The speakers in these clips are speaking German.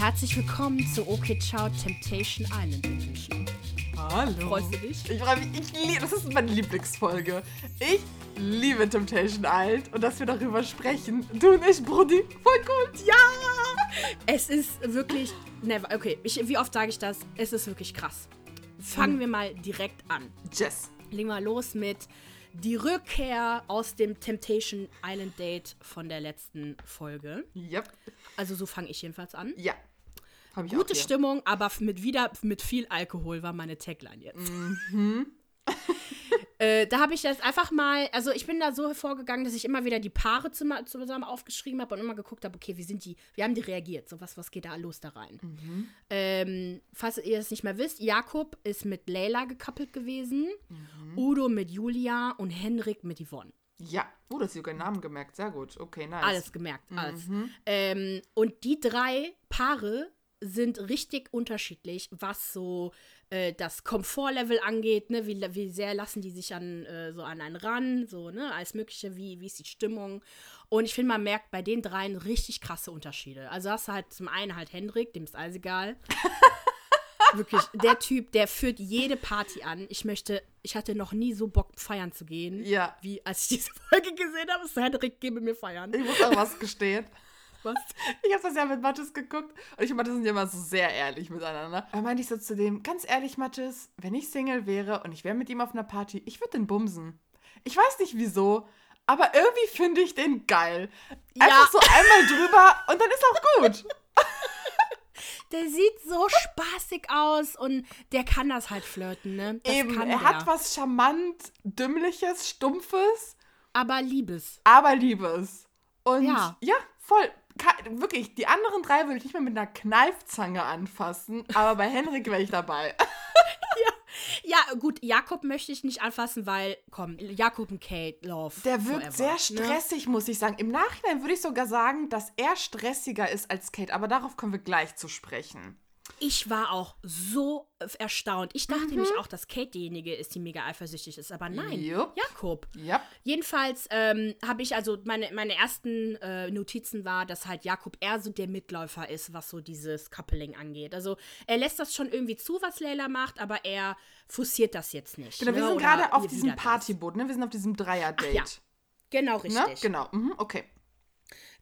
herzlich willkommen zu OK Ciao Temptation Island Edition. Hallo. Freust du dich? Ich freue mich. Ich liebe, das ist meine Lieblingsfolge. Ich liebe Temptation Island und dass wir darüber sprechen. Du und ich, Brudi, voll gut. Ja! Es ist wirklich. Never. Okay, ich, wie oft sage ich das? Es ist wirklich krass. Fangen wir mal direkt an. Jess. Legen wir los mit die Rückkehr aus dem Temptation Island Date von der letzten Folge. Yep. Also so fange ich jedenfalls an. Ja. Gute. Stimmung, aber mit wieder mit viel Alkohol war meine Tagline jetzt. äh, da habe ich jetzt einfach mal, also ich bin da so vorgegangen, dass ich immer wieder die Paare zusammen aufgeschrieben habe und immer geguckt habe, okay, wie sind die, wie haben die reagiert? So was, was geht da los da rein? Ähm, falls ihr es nicht mehr wisst, Jakob ist mit Leila gekappelt gewesen, Udo mit Julia und Henrik mit Yvonne. Ja. Oh, das hast sogar Namen gemerkt. Sehr gut. Okay, nice. Alles gemerkt, alles. Ähm, und die drei Paare sind richtig unterschiedlich, was so äh, das Komfortlevel angeht, ne? wie, wie sehr lassen die sich an äh, so an einen ran, so, ne, alles Mögliche, wie, wie ist die Stimmung. Und ich finde, man merkt bei den dreien richtig krasse Unterschiede. Also hast du halt zum einen halt Hendrik, dem ist alles egal. Wirklich, der Typ, der führt jede Party an. Ich möchte, ich hatte noch nie so Bock, feiern zu gehen, Ja. wie als ich diese Folge gesehen habe. So, Hendrik, gebe mir feiern. Ich muss auch was gestehen. Was? Ich habe das ja mit Mathis geguckt und ich und Mathis sind ja immer so sehr ehrlich miteinander. Da meinte ich so zu dem, ganz ehrlich, Mathis, wenn ich Single wäre und ich wäre mit ihm auf einer Party, ich würde den bumsen. Ich weiß nicht wieso, aber irgendwie finde ich den geil. Einfach so einmal drüber und dann ist auch gut. Der sieht so spaßig aus und der kann das halt flirten, ne? Das Eben, er der. hat was charmant, dümmliches, stumpfes, Aber Liebes. aber Liebes. Und Ja. ja, voll. Ka- Wirklich, die anderen drei würde ich nicht mehr mit einer Kneifzange anfassen, aber bei Henrik wäre ich dabei. Ja, gut, Jakob möchte ich nicht anfassen, weil, komm, Jakob und Kate, Love. Der wirkt forever, sehr ne? stressig, muss ich sagen. Im Nachhinein würde ich sogar sagen, dass er stressiger ist als Kate, aber darauf kommen wir gleich zu sprechen. Ich war auch so erstaunt. Ich dachte Mhm. nämlich auch, dass Kate diejenige ist, die mega eifersüchtig ist. Aber nein, Jupp. Jakob. Ja. Jedenfalls ähm, habe ich, also meine, meine ersten äh, Notizen war, dass halt Jakob eher so der Mitläufer ist, was so dieses Coupling angeht. Also er lässt das schon irgendwie zu, was Leila macht, aber er forciert das jetzt nicht. Genau, wir ne? sind Oder gerade auf diesem. Partyboot, ne? Wir sind auf diesem Dreier-Date. ja, Genau, richtig. Ne? Genau, mhm, okay.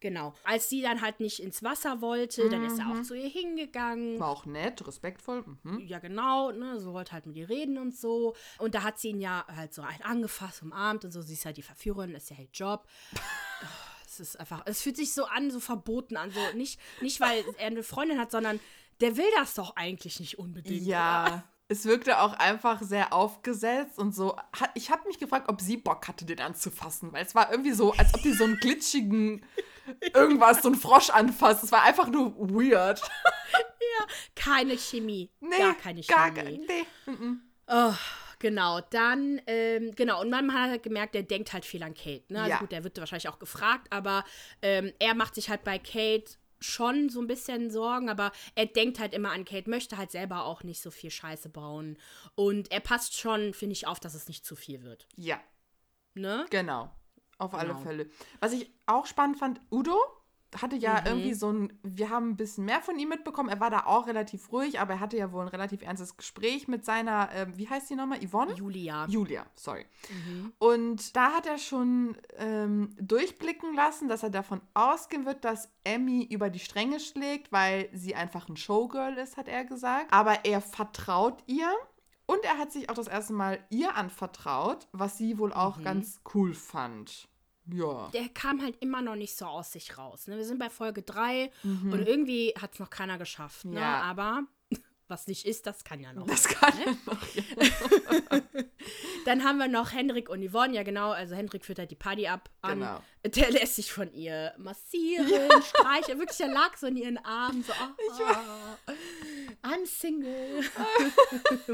Genau. Als sie dann halt nicht ins Wasser wollte, dann ist er auch zu ihr hingegangen. War auch nett, respektvoll. Mhm. Ja, genau, ne, so wollte halt mit ihr reden und so. Und da hat sie ihn ja halt so angefasst, umarmt und so. Sie ist halt die Verführerin, ist ja ihr Job. Es ist einfach, es fühlt sich so an, so verboten an. So nicht, nicht weil er eine Freundin hat, sondern der will das doch eigentlich nicht unbedingt. oder? Ja. Es wirkte auch einfach sehr aufgesetzt und so. Ich habe mich gefragt, ob sie Bock hatte, den anzufassen, weil es war irgendwie so, als ob die so einen glitschigen irgendwas, so einen Frosch anfasst. Es war einfach nur weird. Keine Chemie. Nee, gar keine gar, Chemie. nee. mhm. Oh, genau, dann, ähm, genau, und man hat halt gemerkt, der denkt halt viel an Kate. Ne? Also Ja. gut, der wird wahrscheinlich auch gefragt, aber ähm, er macht sich halt bei Kate schon so ein bisschen Sorgen, aber er denkt halt immer an Kate, möchte halt selber auch nicht so viel Scheiße bauen. Und er passt schon, finde ich, auf, dass es nicht zu viel wird. Ja, Ne? genau. Auf alle Genau. Fälle. Was ich auch spannend fand, Udo hatte ja Mhm. irgendwie so ein, wir haben ein bisschen mehr von ihm mitbekommen. Er war da auch relativ ruhig, aber er hatte ja wohl ein relativ ernstes Gespräch mit seiner, ähm, wie heißt die nochmal? Yvonne? Julia. Julia, sorry. Mhm. Und da hat er schon ähm, durchblicken lassen, dass er davon ausgehen wird, dass Emmy über die Stränge schlägt, weil sie einfach ein Showgirl ist, hat er gesagt. Aber er vertraut ihr und er hat sich auch das erste Mal ihr anvertraut, was sie wohl Mhm. auch ganz cool fand. Ja. der kam halt immer noch nicht so aus sich raus. Ne? Wir sind bei Folge 3 Mhm. und irgendwie hat es noch keiner geschafft. Ne? Ja. Aber was nicht ist, das kann ja noch. Das kann er noch. Ja. Dann haben wir noch Hendrik und Yvonne, ja genau, also Hendrik führt halt die Party ab an. Genau. Der lässt sich von ihr massieren, streicheln. Wirklich, er lag so in ihren Armen, so, oh, I'm Single.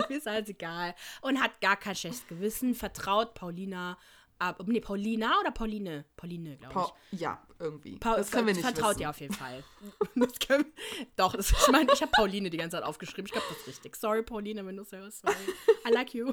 Mir ist alles egal. Und hat gar kein schlechtes Gewissen, vertraut Paulina Aber, nee, Paulina oder Pauline? Pauline, glaube ich. Pa ja, irgendwie. Pa das können wir nicht Vertraut wissen. dir auf jeden Fall. das können, doch, das, ich meine, ich habe Pauline die ganze Zeit aufgeschrieben. Ich glaube, das ist richtig. Sorry, Pauline, wenn du es hörst. Sorry. I like you.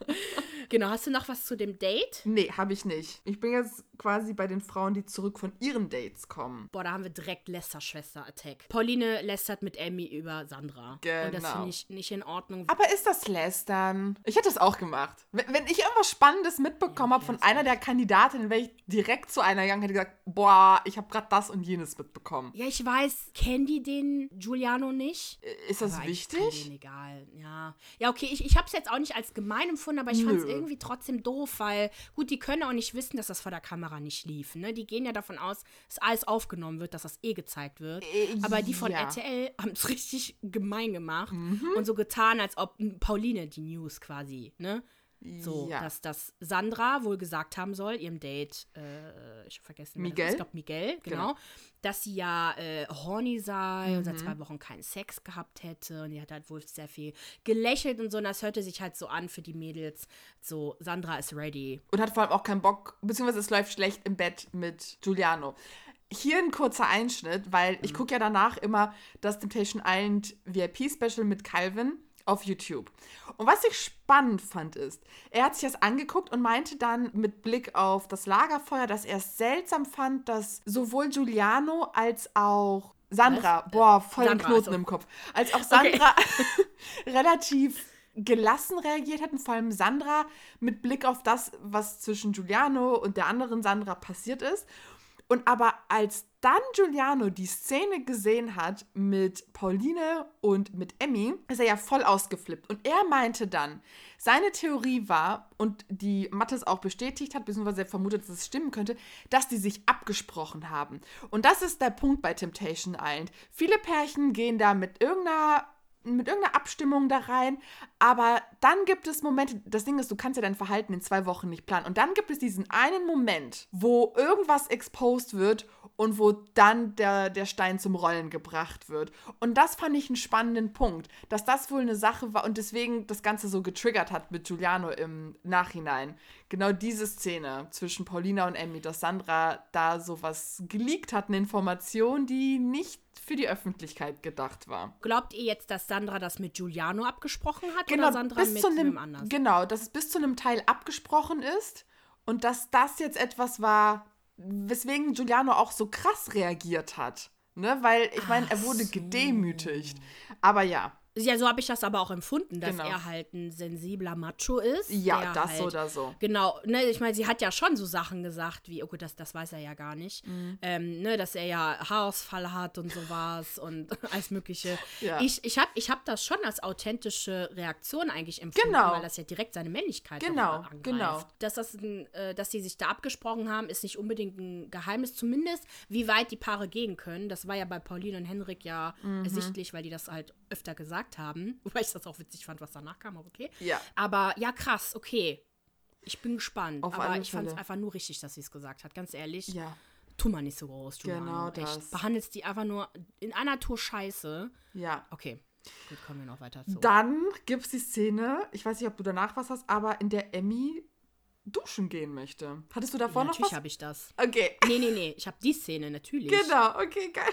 genau, hast du noch was zu dem Date? Nee, habe ich nicht. Ich bin jetzt quasi bei den Frauen, die zurück von ihren Dates kommen. Boah, da haben wir direkt Lester-Schwester-Attack. Pauline lästert mit Emmy über Sandra. Und das Genau. finde ich nicht in Ordnung. Aber ist das Lästern? Ich hätte es auch gemacht. Wenn, wenn ich irgendwas Spannendes mitbekommen habe von einer der Kandidatinnen, wäre ich direkt zu einer gegangen und hätte gesagt, boah, ich habe gerade das und jenes mitbekommen. Ja, ich weiß, kennen die den Giuliano nicht? Äh, Ist das Aber wichtig? egal, ja. Ja, okay, ich, ich habe es jetzt auch nicht als gemein empfunden, aber ich fand es irgendwie trotzdem doof, weil, gut, die können auch nicht wissen, dass das vor der Kamera nicht lief, ne? Die gehen ja davon aus, dass alles aufgenommen wird, dass das eh gezeigt wird. Äh, aber die von ja. Mhm. RTL haben es richtig gemein gemacht und so getan, als ob Pauline die News quasi, ne? So, Ja. dass das Sandra wohl gesagt haben soll, ihrem Date, äh, ich habe vergessen, Miguel? ich glaube Miguel, genau, Genau. dass sie ja äh, horny sei und seit Mhm. zwei Wochen keinen Sex gehabt hätte und die hat halt wohl sehr viel gelächelt und so und das hörte sich halt so an für die Mädels, so Sandra ist ready. Und hat vor allem auch keinen Bock, beziehungsweise es läuft schlecht im Bett mit Giuliano. Hier ein kurzer Einschnitt, weil ich gucke ja danach immer das Temptation Island VIP-Special mit Calvin auf YouTube. Und was ich spannend fand ist, er hat sich das angeguckt und meinte dann mit Blick auf das Lagerfeuer, dass er es seltsam fand, dass sowohl Giuliano als auch Sandra, Was? boah, voll Sandra, Knoten also- im Kopf, als auch Okay. Sandra relativ gelassen reagiert hat und vor allem Sandra mit Blick auf das, was zwischen Giuliano und der anderen Sandra passiert ist. Und aber als dann Giuliano die Szene gesehen hat mit Pauline und mit Emmy, ist er ja voll ausgeflippt. Und er meinte dann, seine Theorie war, und die Mattes auch bestätigt hat, beziehungsweise er vermutet, dass es stimmen könnte, dass die sich abgesprochen haben. Und das ist der Punkt bei Temptation Island. Viele Pärchen gehen da mit irgendeiner mit irgendeiner Abstimmung da rein, aber dann gibt es Momente, das Ding ist, du kannst ja dein Verhalten in zwei Wochen nicht planen. Und dann gibt es diesen einen Moment, wo irgendwas exposed wird und wo dann der, der Stein zum Rollen gebracht wird. Und das fand ich einen spannenden Punkt, dass das wohl eine Sache war und deswegen das Ganze so getriggert hat mit Giuliano im Nachhinein. Genau diese Szene zwischen Paulina und Emmy, dass Sandra da sowas geleakt hat, eine Information, die nicht für die Öffentlichkeit gedacht war. Glaubt ihr jetzt, dass Sandra das mit Giuliano abgesprochen hat Genau, oder Sandra bis mit zu einem, anders? genau, dass es bis zu einem Teil abgesprochen ist und dass das jetzt etwas war, weswegen Giuliano auch so krass reagiert hat. Ne? Weil, ich meine, er wurde so. gedemütigt. Aber ja, Ja, so habe ich das aber auch empfunden, dass Genau. er halt ein sensibler Macho ist. ja, das halt, oder so. Genau, ne, ich meine, sie hat ja schon so Sachen gesagt, wie, oh gut, das, das weiß er ja gar nicht, Mhm. ähm, ne, dass er ja Haarausfall hat und sowas und alles Mögliche. Ja. Ich, ich habe ich hab das schon als authentische Reaktion eigentlich empfunden, Genau. weil das ja direkt seine Männlichkeit Genau, angreift. genau. Dass, das ein, äh, dass sie sich da abgesprochen haben, ist nicht unbedingt ein Geheimnis, zumindest wie weit die Paare gehen können. Das war ja bei Pauline und Henrik ja Mhm. ersichtlich, weil die das halt öfter gesagt haben. Wobei ich das auch witzig fand, was danach kam, aber okay. Ja. Aber ja, krass, okay. Ich bin gespannt. Auf aber ich fand es einfach nur richtig, dass sie es gesagt hat. Ganz ehrlich, Ja, tu mal nicht so groß, Giuliano. Genau das. Echt. Behandelst die einfach nur in einer Tour scheiße. ja. Okay, gut, kommen wir noch weiter zu. Dann gibt es die Szene, ich weiß nicht, ob du danach was hast, aber in der Emmy duschen gehen möchte. Hattest du davor ja, noch natürlich was? habe ich das. Okay, Nee, nee, nee, ich habe die Szene, natürlich. genau, okay, geil.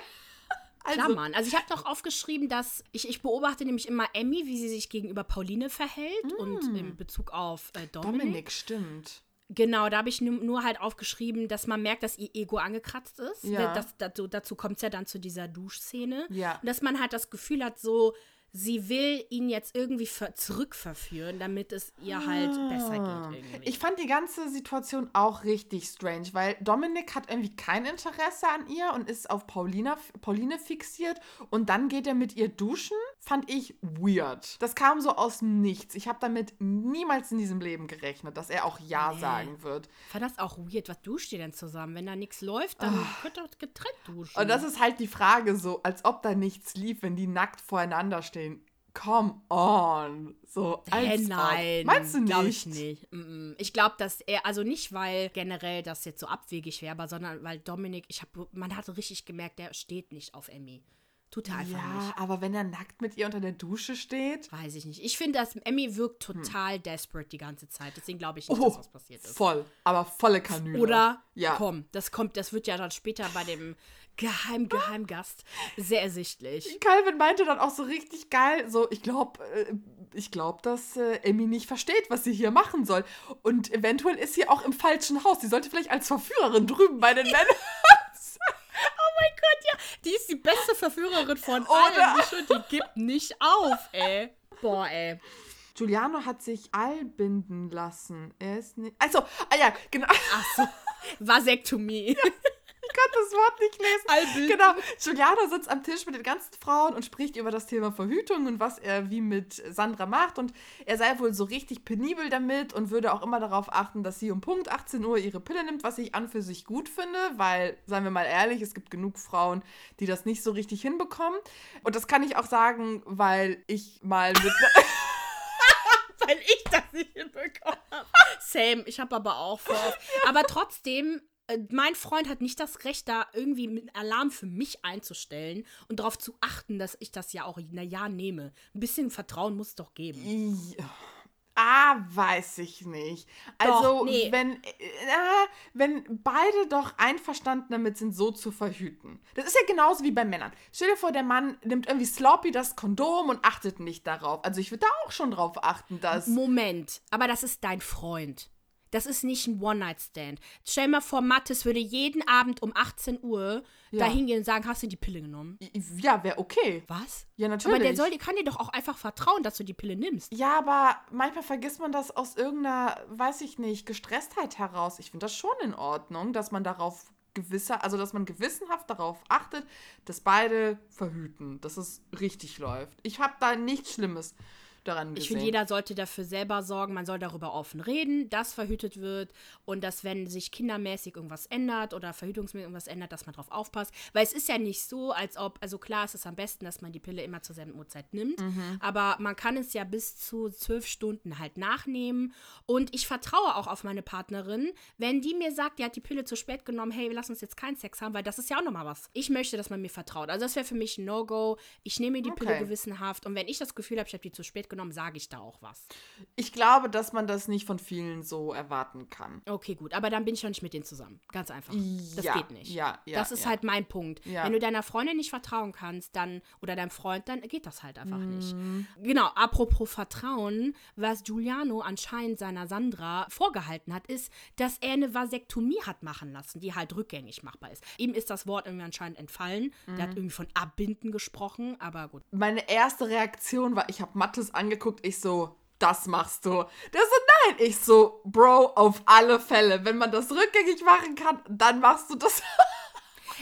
Also, Mann. Also ich habe doch aufgeschrieben, dass ich, ich beobachte nämlich immer Emmy, wie sie sich gegenüber Pauline verhält und in Bezug auf äh, Dominik. Mm. Dominik, stimmt. Genau, da habe ich nur, nur halt aufgeschrieben, dass man merkt, dass ihr Ego angekratzt ist. Ja. Das, dazu dazu kommt es ja dann zu dieser Duschszene. Ja. Und dass man halt das Gefühl hat, so, sie will ihn jetzt irgendwie ver zurückverführen, damit es ihr halt besser geht. Irgendwie. Ah. Ich fand die ganze Situation auch richtig strange, weil Dominik hat irgendwie kein Interesse an ihr und ist auf Paulina, Pauline fixiert und dann geht er mit ihr duschen. Fand ich weird. Das kam so aus dem Nichts. Ich habe damit niemals in diesem Leben gerechnet, dass er auch Ja Nee. sagen wird. Ich fand das auch weird. Was duscht ihr denn zusammen? Wenn da nichts läuft, dann könnt ihr getrennt duschen. Und das ist halt die Frage so, als ob da nichts lief, wenn die nackt voreinander stehen. Come on. So, als ob. nein. Meinst du nicht? Glaube ich nicht. Ich glaube, dass er, also nicht, weil generell das jetzt so abwegig wäre, sondern weil Dominik, ich habe, man hatte richtig gemerkt, der steht nicht auf Emmy. Tut er einfach ja, nicht. aber wenn er nackt mit ihr unter der Dusche steht. Weiß ich nicht. Ich finde, dass Emmy wirkt total desperate die ganze Zeit. Deswegen glaube ich nicht, Oh, dass was passiert ist. voll. Aber volle Kanüle. Oder Ja. komm, das kommt, das wird ja dann später bei dem Geheim Geheimgast sehr ersichtlich. Calvin meinte dann auch so richtig geil, so, ich glaube, äh, ich glaube, dass äh, Emmy nicht versteht, was sie hier machen soll. Und eventuell ist sie auch im falschen Haus. Sie sollte vielleicht als Verführerin drüben bei den Männern. Oh mein Gott, ja, die ist die beste Verführerin von Oder? allen. Die, gibt nicht auf, ey. Boah, ey. Giuliano hat sich all binden lassen. Er ist nicht. Also, ah ja, genau. Ach so, Vasektomie. Ich kann das Wort nicht lesen. Allbild. Genau. Giuliano sitzt am Tisch mit den ganzen Frauen und spricht über das Thema Verhütung und was er wie mit Sandra macht. Und er sei wohl so richtig penibel damit und würde auch immer darauf achten, dass sie um Punkt 18 Uhr ihre Pille nimmt, was ich an für sich gut finde, weil, seien wir mal ehrlich, es gibt genug Frauen, die das nicht so richtig hinbekommen. Und das kann ich auch sagen, weil ich mal mit. Weil ich das nicht hinbekommen habe. Same, ich habe aber auch vor. Aber trotzdem, mein Freund hat nicht das Recht, da irgendwie mit Alarm für mich einzustellen und darauf zu achten, dass ich das ja auch na ja nehme. Ein bisschen Vertrauen muss es doch geben. Ah, weiß ich nicht. Also, Doch, nee. wenn, äh, wenn beide doch einverstanden damit sind, so zu verhüten. Das ist ja genauso wie bei Männern. Stell dir vor, der Mann nimmt irgendwie sloppy das Kondom und achtet nicht darauf. Also, ich würde da auch schon drauf achten, dass. Moment, aber das ist dein Freund. Das ist nicht ein One-Night-Stand. Stell mal vor, Mattes würde jeden Abend um 18 Uhr Ja. da hingehen und sagen, hast du die Pille genommen? Ja, wäre okay. Was? Ja, natürlich. Aber der soll, kann dir doch auch einfach vertrauen, dass du die Pille nimmst. Ja, aber manchmal vergisst man das aus irgendeiner, weiß ich nicht, Gestresstheit heraus. Ich finde das schon in Ordnung, dass man darauf gewisser, also dass man gewissenhaft darauf achtet, dass beide verhüten, dass es richtig läuft. Ich habe da nichts Schlimmes daran gesehen. Ich finde, jeder sollte dafür selber sorgen. Man soll darüber offen reden, dass verhütet wird und dass, wenn sich kindermäßig irgendwas ändert oder verhütungsmäßig irgendwas ändert, dass man drauf aufpasst. Weil es ist ja nicht so, als ob, also klar, es ist am besten, dass man die Pille immer zur selben Uhrzeit nimmt, Mhm. aber man kann es ja bis zu zwölf Stunden halt nachnehmen. Und ich vertraue auch auf meine Partnerin, wenn die mir sagt, die hat die Pille zu spät genommen, hey, lass uns jetzt keinen Sex haben, weil das ist ja auch nochmal was. Ich möchte, dass man mir vertraut. Also das wäre für mich ein No-Go. Ich nehme die Pille Okay. gewissenhaft und wenn ich das Gefühl habe, ich habe die zu spät genommen, sage ich da auch was. Ich glaube, dass man das nicht von vielen so erwarten kann. Okay, gut, aber dann bin ich doch nicht mit denen zusammen. Ganz einfach. Das Ja, geht nicht. ja, ja, das ist ja. halt mein Punkt. Ja. Wenn du deiner Freundin nicht vertrauen kannst, dann oder deinem Freund, dann geht das halt einfach nicht. Mhm. Genau, apropos Vertrauen, was Giuliano anscheinend seiner Sandra vorgehalten hat, ist, dass er eine Vasektomie hat machen lassen, die halt rückgängig machbar ist. Ihm ist das Wort irgendwie anscheinend entfallen. Der Mhm. hat irgendwie von Abbinden gesprochen, aber gut. Meine erste Reaktion war, ich habe Mattes angeguckt, ich so, das machst du. Der so, nein. Ich so, Bro, auf alle Fälle. Wenn man das rückgängig machen kann, dann machst du das.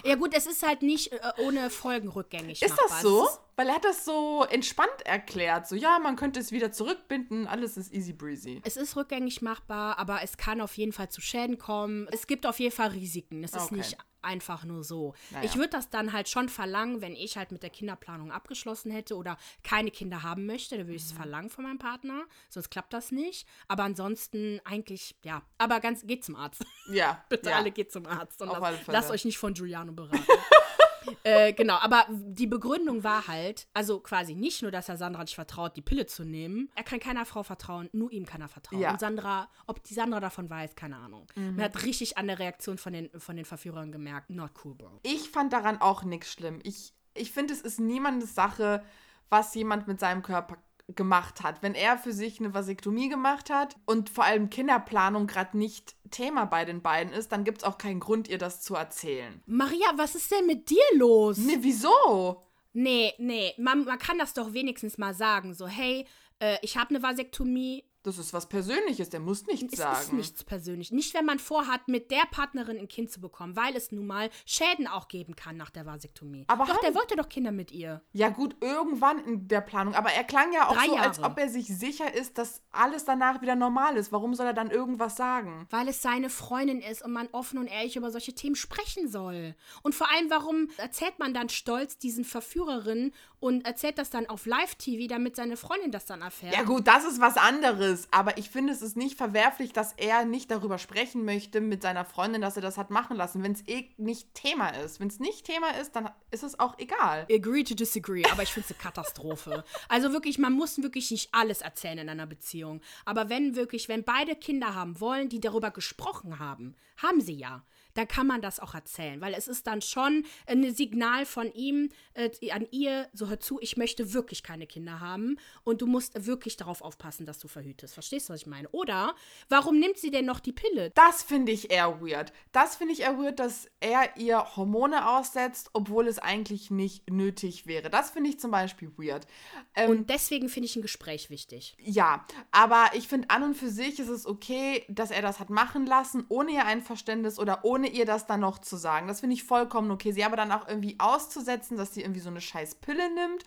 Ja gut, es ist halt nicht äh, ohne Folgen rückgängig Ist machbar. das so? Ist- Weil er hat das so entspannt erklärt. So, ja, man könnte es wieder zurückbinden, alles ist easy breezy. Es ist rückgängig machbar, aber es kann auf jeden Fall zu Schäden kommen. Es gibt auf jeden Fall Risiken. Es ist Okay. nicht einfach nur so. Naja. Ich würde das dann halt schon verlangen, wenn ich halt mit der Kinderplanung abgeschlossen hätte oder keine Kinder haben möchte, dann würde Mhm. ich es verlangen von meinem Partner. Sonst klappt das nicht. Aber ansonsten eigentlich, ja. Aber ganz, geht zum Arzt. Ja. Bitte ja. alle geht zum Arzt und lasst, lasst euch nicht von Giuliano beraten. äh, genau, aber die Begründung war halt, also quasi nicht nur, dass er Sandra nicht vertraut, die Pille zu nehmen. Er kann keiner Frau vertrauen, nur ihm kann er vertrauen. Ja. Und Sandra, ob die Sandra davon weiß, keine Ahnung. Mhm. Man hat richtig an der Reaktion von den, von den Verführern gemerkt, not cool, Bro. Ich fand daran auch nichts schlimm. Ich, ich finde, es ist niemandes Sache, was jemand mit seinem Körper gemacht hat. Wenn er für sich eine Vasektomie gemacht hat und vor allem Kinderplanung gerade nicht Thema bei den beiden ist, dann gibt es auch keinen Grund, ihr das zu erzählen. Maria, was ist denn mit dir los? Nee, wieso? Nee, nee, man, man kann das doch wenigstens mal sagen. So, hey, äh, ich habe eine Vasektomie, Das ist was Persönliches, der muss nichts Es sagen. ist nichts persönlich. Nicht, wenn man vorhat, mit der Partnerin ein Kind zu bekommen, weil es nun mal Schäden auch geben kann nach der Vasektomie. Aber doch, der wollte doch Kinder mit ihr. Ja, gut, irgendwann in der Planung. Aber er klang ja auch Drei so, als Jahre. ob er sich sicher ist, dass alles danach wieder normal ist. Warum soll er dann irgendwas sagen? Weil es seine Freundin ist und man offen und ehrlich über solche Themen sprechen soll. Und vor allem, warum erzählt man dann stolz diesen Verführerinnen und erzählt das dann auf Live-TV, damit seine Freundin das dann erfährt? Ja, gut, das ist was anderes. es. Aber ich finde, es ist nicht verwerflich, dass er nicht darüber sprechen möchte mit seiner Freundin, dass er das hat machen lassen. Wenn es eh nicht Thema ist. Wenn es nicht Thema ist, dann ist es auch egal. Agree to disagree, aber ich finde es eine Katastrophe. also wirklich, man muss wirklich nicht alles erzählen in einer Beziehung. Aber wenn wirklich, wenn beide Kinder haben wollen, die darüber gesprochen haben, haben sie ja dann kann man das auch erzählen, weil es ist dann schon ein Signal von ihm äh, an ihr, so hör zu, ich möchte wirklich keine Kinder haben und du musst wirklich darauf aufpassen, dass du verhütest. Verstehst du, was ich meine? Oder warum nimmt sie denn noch die Pille? Das finde ich eher weird. Das finde ich eher weird, dass er ihr Hormone aussetzt, obwohl es eigentlich nicht nötig wäre. Das finde ich zum Beispiel weird. Ähm, und deswegen finde ich ein Gespräch wichtig. Ja, aber ich finde an und für sich ist es okay, dass er das hat machen lassen, ohne ihr Einverständnis oder ohne ihr das dann noch zu sagen. Das finde ich vollkommen okay. Sie aber dann auch irgendwie auszusetzen, dass sie irgendwie so eine scheiß Pille nimmt nimmt,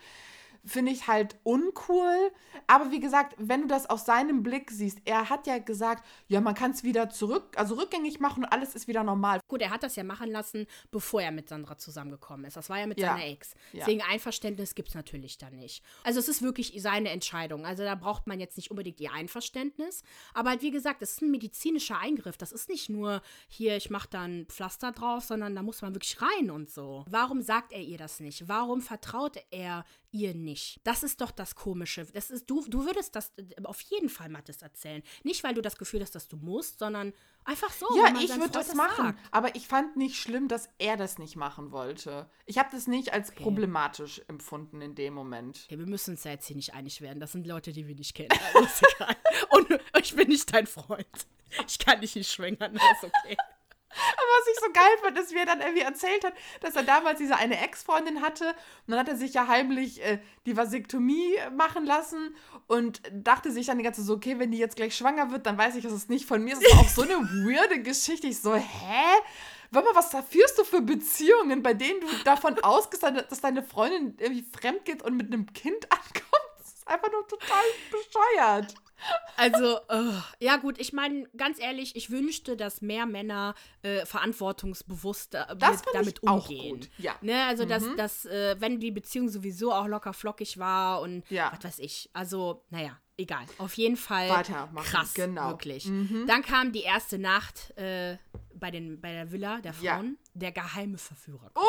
finde ich halt uncool. Aber wie gesagt, wenn du das aus seinem Blick siehst, er hat ja gesagt, ja, man kann es wieder zurück, also rückgängig machen und alles ist wieder normal. Gut, er hat das ja machen lassen, bevor er mit Sandra zusammengekommen ist. Das war ja mit ja. seiner Ex. Deswegen ja. Einverständnis gibt es natürlich da nicht. Also es ist wirklich seine Entscheidung. Also da braucht man jetzt nicht unbedingt ihr Einverständnis. Aber halt, wie gesagt, es ist ein medizinischer Eingriff. Das ist nicht nur hier, ich mache da ein Pflaster drauf, sondern da muss man wirklich rein und so. Warum sagt er ihr das nicht? Warum vertraut er ihr nicht. Das ist doch das Komische. Das ist, du, du würdest das äh, auf jeden Fall Mattes erzählen. Nicht, weil du das Gefühl hast, dass du musst, sondern einfach so. Ja, ich würde das machen. Sagt. Aber ich fand nicht schlimm, dass er das nicht machen wollte. Ich habe das nicht als okay. problematisch empfunden in dem Moment. Okay, wir müssen uns ja jetzt hier nicht einig werden. Das sind Leute, die wir nicht kennen. Also. Und ich bin nicht dein Freund. Ich kann dich nicht schwängern, das ist okay. Aber was ich so geil fand, ist, wie er dann irgendwie erzählt hat, dass er damals diese eine Ex-Freundin hatte. Und dann hat er sich ja heimlich äh, die Vasektomie machen lassen und dachte sich dann die ganze Zeit so, okay, wenn die jetzt gleich schwanger wird, dann weiß ich, dass es nicht von mir ist. Das ist auch so eine weirde Geschichte. Ich so, hä? Warte mal, was da führst du für Beziehungen, bei denen du davon ausgehst, dass deine Freundin irgendwie fremd geht und mit einem Kind ankommt? Das ist einfach nur total bescheuert. Also, uh, ja gut, ich meine, ganz ehrlich, ich wünschte, dass mehr Männer äh, verantwortungsbewusst äh, mit, damit umgehen. Ja. Ne, also, mhm. dass, dass äh, wenn die Beziehung sowieso auch locker flockig war und ja. was weiß ich. Also, naja, egal. Auf jeden Fall krass, genau. wirklich. Mhm. Dann kam die erste Nacht äh, bei, den, bei der Villa der Frauen, ja. der geheime Verführer. Oh!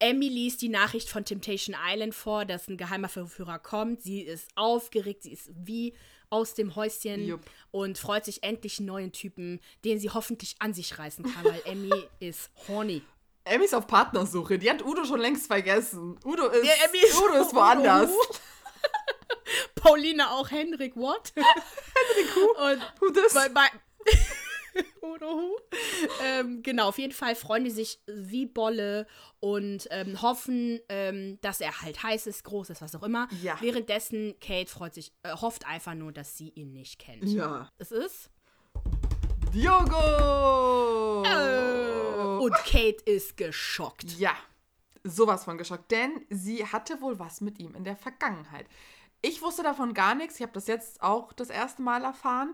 Emmy liest die Nachricht von Temptation Island vor, dass ein geheimer Verführer kommt. Sie ist aufgeregt, sie ist wie aus dem Häuschen Jupp. und freut sich endlich einen neuen Typen, den sie hoffentlich an sich reißen kann, weil Emmy ist horny. Emmy ist auf Partnersuche. Die hat Udo schon längst vergessen. Udo ist, ja, ist Udo ist woanders. Pauline auch. Henrik, what? Henrik, who? Und who this? Bei, bei oder who? Ähm, genau, auf jeden Fall freuen die sich wie Bolle und ähm, hoffen, ähm, dass er halt heiß ist, groß ist, was auch immer. Ja. Währenddessen Kate freut sich, äh, hofft einfach nur, dass sie ihn nicht kennt. Ja. Es ist Diogo! Äh, und Kate ist geschockt. Ja, sowas von geschockt, denn sie hatte wohl was mit ihm in der Vergangenheit. Ich wusste davon gar nichts. Ich habe das jetzt auch das erste Mal erfahren.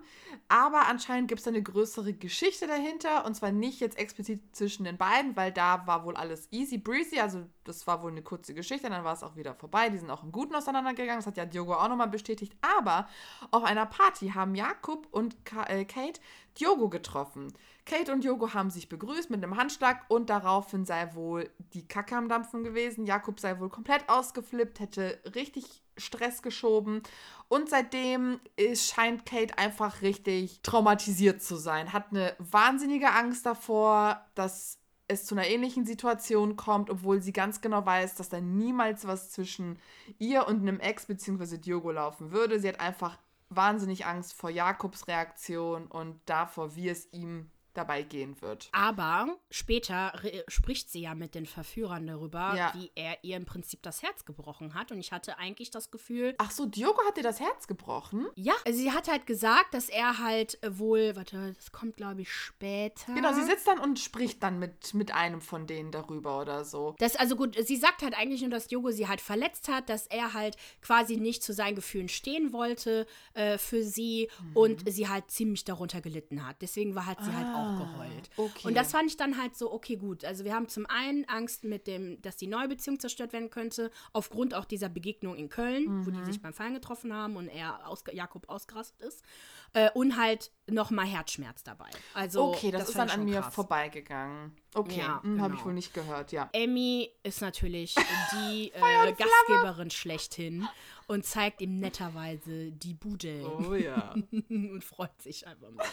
Aber anscheinend gibt es eine größere Geschichte dahinter. Und zwar nicht jetzt explizit zwischen den beiden, weil da war wohl alles easy breezy. Also das war wohl eine kurze Geschichte. Dann war es auch wieder vorbei. Die sind auch im Guten auseinandergegangen. Das hat ja Diogo auch nochmal bestätigt. Aber auf einer Party haben Jakob und äh, Kate Diogo getroffen. Kate und Diogo haben sich begrüßt mit einem Handschlag und daraufhin sei wohl die Kacke am Dampfen gewesen. Jakob sei wohl komplett ausgeflippt, hätte richtig Stress geschoben. Und seitdem ist, scheint Kate einfach richtig traumatisiert zu sein. Hat eine wahnsinnige Angst davor, dass es zu einer ähnlichen Situation kommt, obwohl sie ganz genau weiß, dass da niemals was zwischen ihr und einem Ex bzw. Diogo laufen würde. Sie hat einfach wahnsinnig Angst vor Jakobs Reaktion und davor, wie es ihm dabei gehen wird. Aber später spricht sie ja mit den Verführern darüber, ja. wie er ihr im Prinzip das Herz gebrochen hat. Und ich hatte eigentlich das Gefühl. Ach so, Diogo hat dir das Herz gebrochen? Ja, sie hat halt gesagt, dass er halt wohl, warte, das kommt glaube ich später. Genau, sie sitzt dann und spricht dann mit, mit einem von denen darüber oder so. Das, also gut, sie sagt halt eigentlich nur, dass Diogo sie halt verletzt hat, dass er halt quasi nicht zu seinen Gefühlen stehen wollte äh, für sie mhm. und sie halt ziemlich darunter gelitten hat. Deswegen war halt ah. sie halt auch auch geheult. okay. Und das fand ich dann halt so, okay, gut. Also wir haben zum einen Angst mit dem, dass die neue Beziehung zerstört werden könnte, aufgrund auch dieser Begegnung in Köln, wo die sich beim Feiern getroffen haben und er, aus, Jakob, ausgerastet ist. Äh, und halt nochmal Herzschmerz dabei. Also, Okay, das, ist dann an schon mir krass. vorbeigegangen. Okay, Ja, hm, habe ich genau. wohl nicht gehört, ja. Emmy ist natürlich die äh, Gastgeberin schlechthin und zeigt ihm netterweise die Bude Oh ja. und freut sich einfach mal.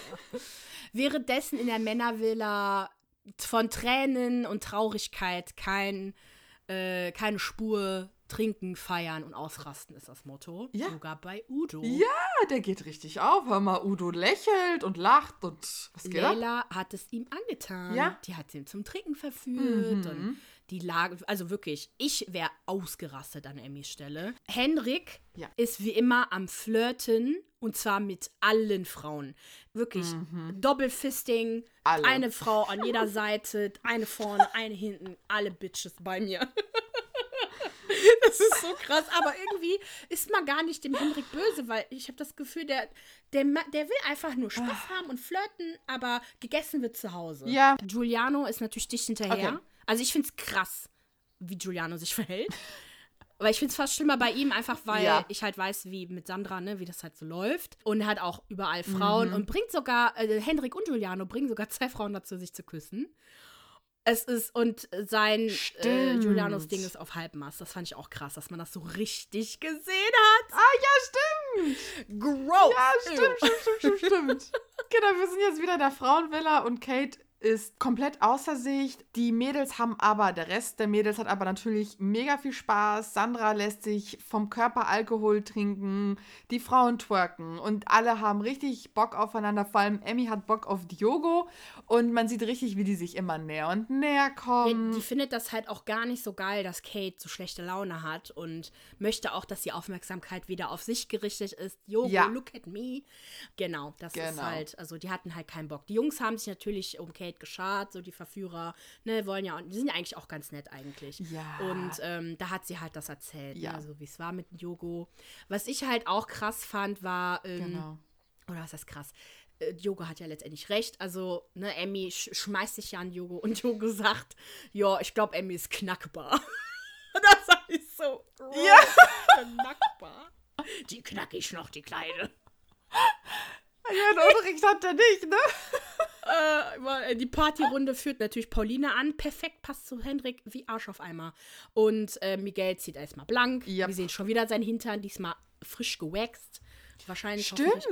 Währenddessen in der Männervilla von Tränen und Traurigkeit kein, äh, keine Spur. Trinken, feiern und ausrasten ist das Motto. Ja. Sogar bei Udo. Ja, der geht richtig auf. Hör mal, Udo lächelt und lacht und was geht ab? Leila hat es ihm angetan. Ja. Die hat ihn zum Trinken verführt Mhm. und die Lage, also wirklich, ich wäre ausgerastet an Emmys Stelle. Henrik Ja. ist wie immer am Flirten und zwar mit allen Frauen. Wirklich Doppelfisting, Mhm. Alle. eine Frau an jeder Seite, eine vorne, eine hinten, alle Bitches bei mir. Das ist so krass, aber irgendwie ist man gar nicht dem Henrik böse, weil ich habe das Gefühl, der, der, der will einfach nur Spaß haben und flirten, aber gegessen wird zu Hause. Ah. Ja. Giuliano ist natürlich dicht hinterher. Okay. Also ich finde es krass, wie Giuliano sich verhält. Aber ich finde es fast schlimmer bei ihm, einfach weil Ja. ich halt weiß, wie mit Sandra, ne, wie das halt so läuft. Und er hat auch überall Mhm. Frauen und bringt sogar, äh, Hendrik und Giuliano bringen sogar zwei Frauen dazu, sich zu küssen. Es ist, und sein äh, Stimmt. Giulianos Ding ist auf Halbmast. Das fand ich auch krass, dass man das so richtig gesehen hat. Ah, ja, stimmt. Gross. Ja, stimmt, stimmt, stimmt, stimmt, stimmt. Genau, wir sind jetzt wieder in der Frauenvilla und Kate ist komplett außer Sicht. Die Mädels haben aber, der Rest der Mädels hat aber natürlich mega viel Spaß. Sandra lässt sich vom Körper Alkohol trinken, die Frauen twerken und alle haben richtig Bock aufeinander. Vor allem Emmy hat Bock auf Diogo und man sieht richtig, wie die sich immer näher und näher kommen. die findet das halt auch gar nicht so geil, dass Kate so schlechte Laune hat und möchte auch, dass die Aufmerksamkeit wieder auf sich gerichtet ist. Jogo, Ja. look at me. Genau, das ist Genau. halt, also die hatten halt keinen Bock. Die Jungs haben sich natürlich um Kate geschart, so die Verführer, ne, wollen ja, die sind ja eigentlich auch ganz nett eigentlich. Ja. Und ähm, da hat sie halt das erzählt, Ja. ne, so wie es war mit Jogo. Was ich halt auch krass fand, war, ähm, genau. oder was heißt krass? Äh, Jogo hat ja letztendlich recht. Also, ne, Emmy sch schmeißt sich ja an Jogo und Jogo sagt, ja, ich glaube, Emmy ist knackbar. das sag ich so. Ja. Knackbar. Die knack ich noch, die Kleine. Ja, Unterricht hat er nicht, ne? Äh, äh, die Partyrunde führt natürlich Pauline an. Perfekt, passt zu Hendrik wie Arsch auf Eimer. Und äh, Miguel zieht erstmal blank. Yep. Wir sehen schon wieder seinen Hintern, diesmal frisch gewaxt. Wahrscheinlich. Stimmt.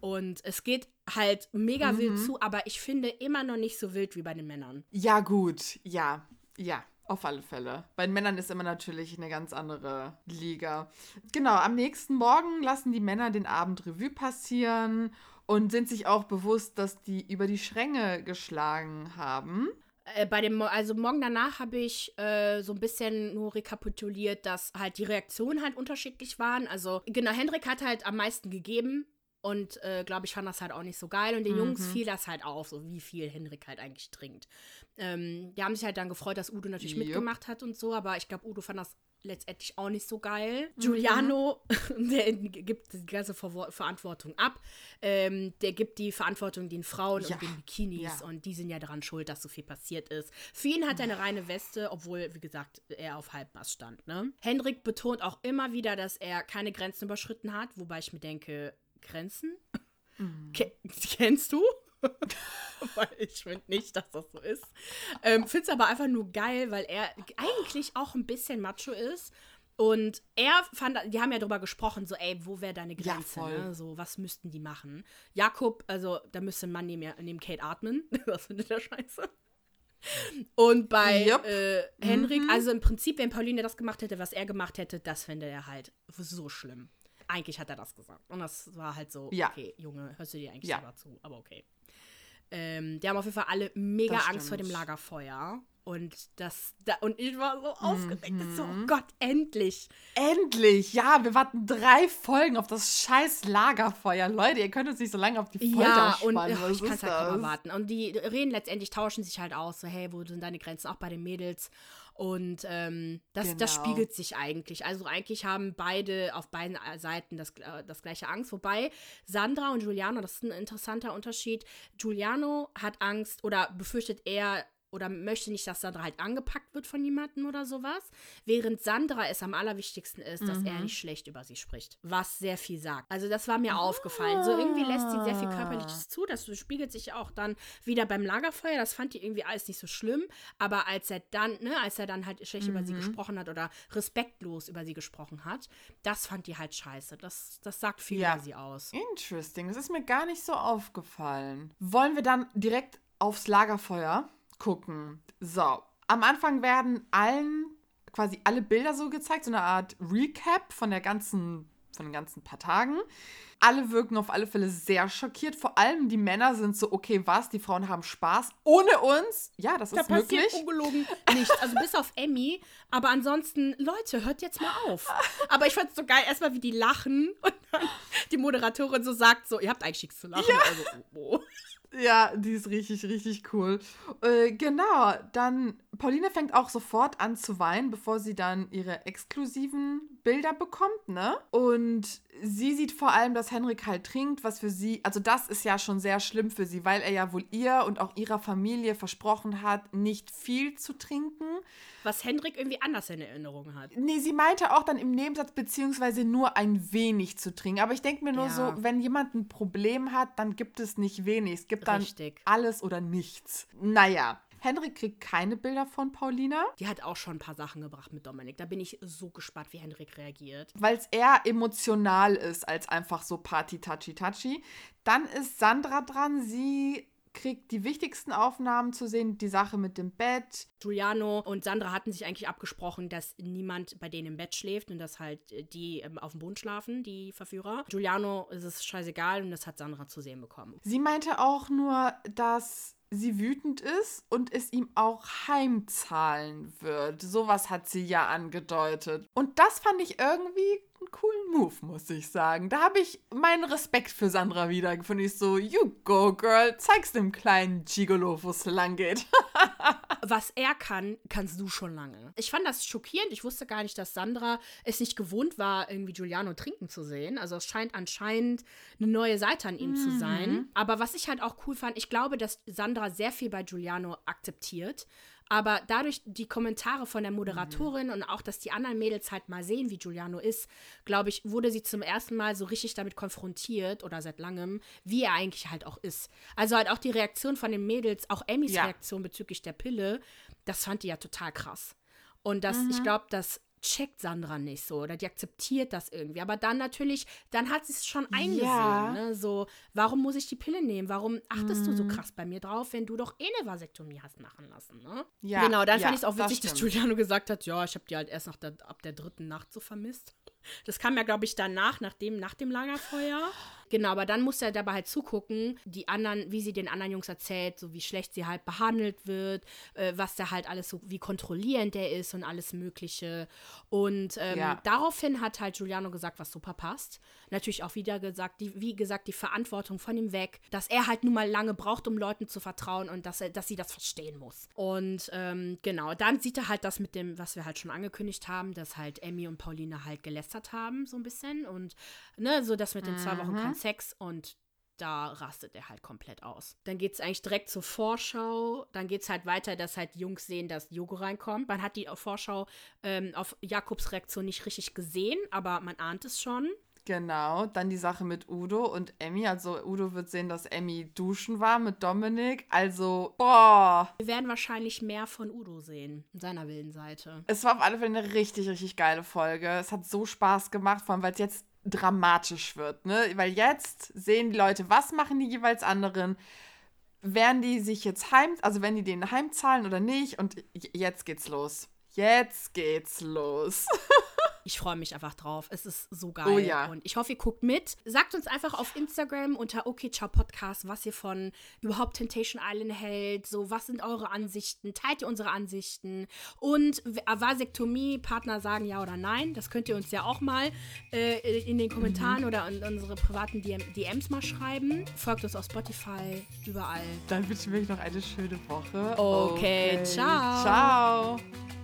Und es geht halt mega wild zu, aber ich finde immer noch nicht so wild wie bei den Männern. Ja, gut. Ja, ja. Auf alle Fälle. Bei den Männern ist immer natürlich eine ganz andere Liga. Genau, am nächsten Morgen lassen die Männer den Abend Revue passieren und sind sich auch bewusst, dass die über die Schränke geschlagen haben. Äh, bei dem, also morgen danach habe ich äh, so ein bisschen nur rekapituliert, dass halt die Reaktionen halt unterschiedlich waren. Also genau, Hendrik hat halt am meisten gegeben und äh, glaube ich fand das halt auch nicht so geil und den Jungs fiel das halt auf, so wie viel Hendrik halt eigentlich trinkt. Ähm, die haben sich halt dann gefreut, dass Udo natürlich Jupp. mitgemacht hat und so, aber ich glaube, Udo fand das letztendlich auch nicht so geil. Giuliano, der gibt die ganze Verwo- Verantwortung ab. Ähm, der gibt die Verantwortung den Frauen Ja. und den Bikinis Ja. und die sind ja daran schuld, dass so viel passiert ist. Für ihn hat er eine reine Weste, obwohl, wie gesagt, er auf Halbmast stand. Ne? Hendrik betont auch immer wieder, dass er keine Grenzen überschritten hat, wobei ich mir denke, Grenzen? Ke kennst du? weil ich finde nicht, dass das so ist. Ähm, finde es aber einfach nur geil, weil er eigentlich auch ein bisschen macho ist. Und er fand, die haben ja darüber gesprochen, so, ey, wo wäre deine Ja, Grenze? voll. ne? So, was müssten die machen? Jakob, also, da müsste ein Mann neben, neben Kate atmen. das findet er scheiße. Und bei Jupp. äh, Henrik, also im Prinzip, wenn Pauline das gemacht hätte, was er gemacht hätte, das fände er halt so schlimm. Eigentlich hat er das gesagt. Und das war halt so, Ja. okay, Junge, hörst du dir eigentlich Ja. selber zu, aber okay. Ähm, die haben auf jeden Fall alle mega Angst vor dem. Lagerfeuer. Und das, da, und ich war so aufgeregt. Mhm. So, oh Gott, endlich. Endlich! Ja, wir warten drei Folgen auf das scheiß Lagerfeuer. Leute, ihr könnt uns nicht so lange auf die Folter ja, spannen. und ach, ich kann es halt kaum erwarten. Und die reden letztendlich, tauschen sich halt aus. So, hey, wo sind deine Grenzen? Auch bei den Mädels. Und ähm, das, genau. das spiegelt sich eigentlich. Also eigentlich haben beide auf beiden Seiten das, äh, das gleiche Angst. Wobei Sandra und Giuliano, das ist ein interessanter Unterschied. Giuliano hat Angst oder befürchtet eher oder möchte nicht, dass Sandra halt angepackt wird von jemandem oder sowas. Während Sandra es am allerwichtigsten ist, mhm. dass er mhm. nicht schlecht über sie spricht. Was sehr viel sagt. Also das war mir ah. aufgefallen. So irgendwie lässt sie sehr viel Körperliches zu. Das spiegelt sich auch dann wieder beim Lagerfeuer. Das fand die irgendwie alles nicht so schlimm. Aber als er dann, ne, als er dann halt schlecht mhm. über sie mhm. gesprochen hat oder respektlos über sie gesprochen hat, das fand die halt scheiße. Das, das sagt viel ja. über sie aus. Interesting. Das ist mir gar nicht so aufgefallen. Wollen wir dann direkt aufs Lagerfeuer? Gucken. So, am Anfang werden allen quasi alle Bilder so gezeigt, so eine Art Recap von der ganzen, von den ganzen paar Tagen. Alle wirken auf alle Fälle sehr schockiert. Vor allem die Männer sind so, okay, was? Die Frauen haben Spaß ohne uns? Ja, das da ist möglich. Da ungelogen nichts. Also bis auf Emmy. Aber ansonsten, Leute, hört jetzt mal auf. Aber ich fand es so geil, erstmal wie die lachen und dann die Moderatorin so sagt so, ihr habt eigentlich nichts zu lachen. Ja. Also, oh, oh. Ja, die ist richtig, richtig cool. Äh, genau, dann Pauline fängt auch sofort an zu weinen, bevor sie dann ihre exklusiven Bilder bekommt, ne? Und sie sieht vor allem, dass Henrik halt trinkt, was für sie, also das ist ja schon sehr schlimm für sie, weil er ja wohl ihr und auch ihrer Familie versprochen hat, nicht viel zu trinken. Was Henrik irgendwie anders in Erinnerung hat. Nee, sie meinte auch dann im Nebensatz, beziehungsweise nur ein wenig zu trinken. Aber ich denke mir nur ja. so, wenn jemand ein Problem hat, dann gibt es nicht wenig. Es gibt dann Richtig. alles oder nichts. Naja, Henrik kriegt keine Bilder von Paulina. Die hat auch schon ein paar Sachen gebracht mit Dominik. Da bin ich so gespannt, wie Henrik reagiert. Weil es eher emotional ist als einfach so Party, Touchy, Touchy. Dann ist Sandra dran. Sie kriegt die wichtigsten Aufnahmen zu sehen, die Sache mit dem Bett. Giuliano und Sandra hatten sich eigentlich abgesprochen, dass niemand bei denen im Bett schläft und dass halt äh, die ähm, auf dem Boden schlafen, die Verführer. Giuliano ist es scheißegal und das hat Sandra zu sehen bekommen. Sie meinte auch nur, dass sie wütend ist und es ihm auch heimzahlen wird. Sowas hat sie ja angedeutet. Und das fand ich irgendwie einen coolen Move, muss ich sagen. Da habe ich meinen Respekt für Sandra wiedergefunden. Ich so, you go, girl, zeig's dem kleinen Gigolo, wo es lang geht. Was er kann, kannst du schon lange. Ich fand das schockierend. Ich wusste gar nicht, dass Sandra es nicht gewohnt war, irgendwie Giuliano trinken zu sehen. Also es scheint anscheinend eine neue Seite an ihm mhm. zu sein. Aber was ich halt auch cool fand, ich glaube, dass Sandra sehr viel bei Giuliano akzeptiert aber dadurch die Kommentare von der Moderatorin mhm. und auch, dass die anderen Mädels halt mal sehen, wie Giuliano ist, glaube ich, wurde sie zum ersten Mal so richtig damit konfrontiert oder seit langem, wie er eigentlich halt auch ist. Also halt auch die Reaktion von den Mädels, auch Emmys ja. Reaktion bezüglich der Pille, das fand die ja total krass. Und das, mhm. ich glaube, dass checkt Sandra nicht so oder die akzeptiert das irgendwie. Aber dann natürlich, dann hat sie es schon eingesehen. Ja. Ne? So, warum muss ich die Pille nehmen? Warum achtest mhm. du so mhm. krass bei mir drauf, wenn du doch eh eine Vasektomie hast machen lassen? Ne? Ja. Genau, dann ja, fand ich es auch witzig, das dass Giuliano gesagt hat, ja, ich habe die halt erst nach der, ab der dritten Nacht so vermisst. Das kam ja, glaube ich, danach, nach dem, nach dem Lagerfeuer. Genau, aber dann muss er dabei halt zugucken, die anderen, wie sie den anderen Jungs erzählt, so wie schlecht sie halt behandelt wird, äh, was der halt alles so, wie kontrollierend der ist und alles Mögliche. Und ähm, ja. daraufhin hat halt Giuliano gesagt, was super passt. Natürlich auch wieder gesagt, die, wie gesagt, die Verantwortung von ihm weg, dass er halt nun mal lange braucht, um Leuten zu vertrauen und dass er, dass sie das verstehen muss. Und ähm, genau, dann sieht er halt das mit dem, was wir halt schon angekündigt haben, dass halt Emmy und Pauline halt gelästert haben, so ein bisschen. Und ne, so das mit den zwei Wochen mhm. Sex und da rastet er halt komplett aus. Dann geht es eigentlich direkt zur Vorschau. Dann geht es halt weiter, dass halt Jungs sehen, dass Jogo reinkommt. Man hat die Vorschau ähm, auf Jakobs Reaktion nicht richtig gesehen, aber man ahnt es schon. Genau, dann die Sache mit Udo und Emmy. Also Udo wird sehen, dass Emmy duschen war mit Dominik. Also, boah. Wir werden wahrscheinlich mehr von Udo sehen, seiner wilden Seite. Es war auf alle Fälle eine richtig, richtig geile Folge. Es hat so Spaß gemacht, vor allem weil es jetzt dramatisch wird, ne? Weil jetzt sehen die Leute, was machen die jeweils anderen? Werden die sich jetzt heim, also wenn die den heimzahlen oder nicht? Und jetzt geht's los. Jetzt geht's los. Ich freue mich einfach drauf. Es ist so geil. Oh ja. Und ich hoffe, ihr guckt mit. Sagt uns einfach auf Instagram unter Okay Ciao Podcast, was ihr von überhaupt Temptation Island hält. So, was sind eure Ansichten? Teilt ihr unsere Ansichten? Und Vasektomie, Partner sagen ja oder nein. Das könnt ihr uns ja auch mal äh, in den Kommentaren Mhm. oder in unsere privaten DM DMs mal schreiben. Folgt uns auf Spotify, überall. Dann wünschen wir euch noch eine schöne Woche. Okay, ciao. Ciao.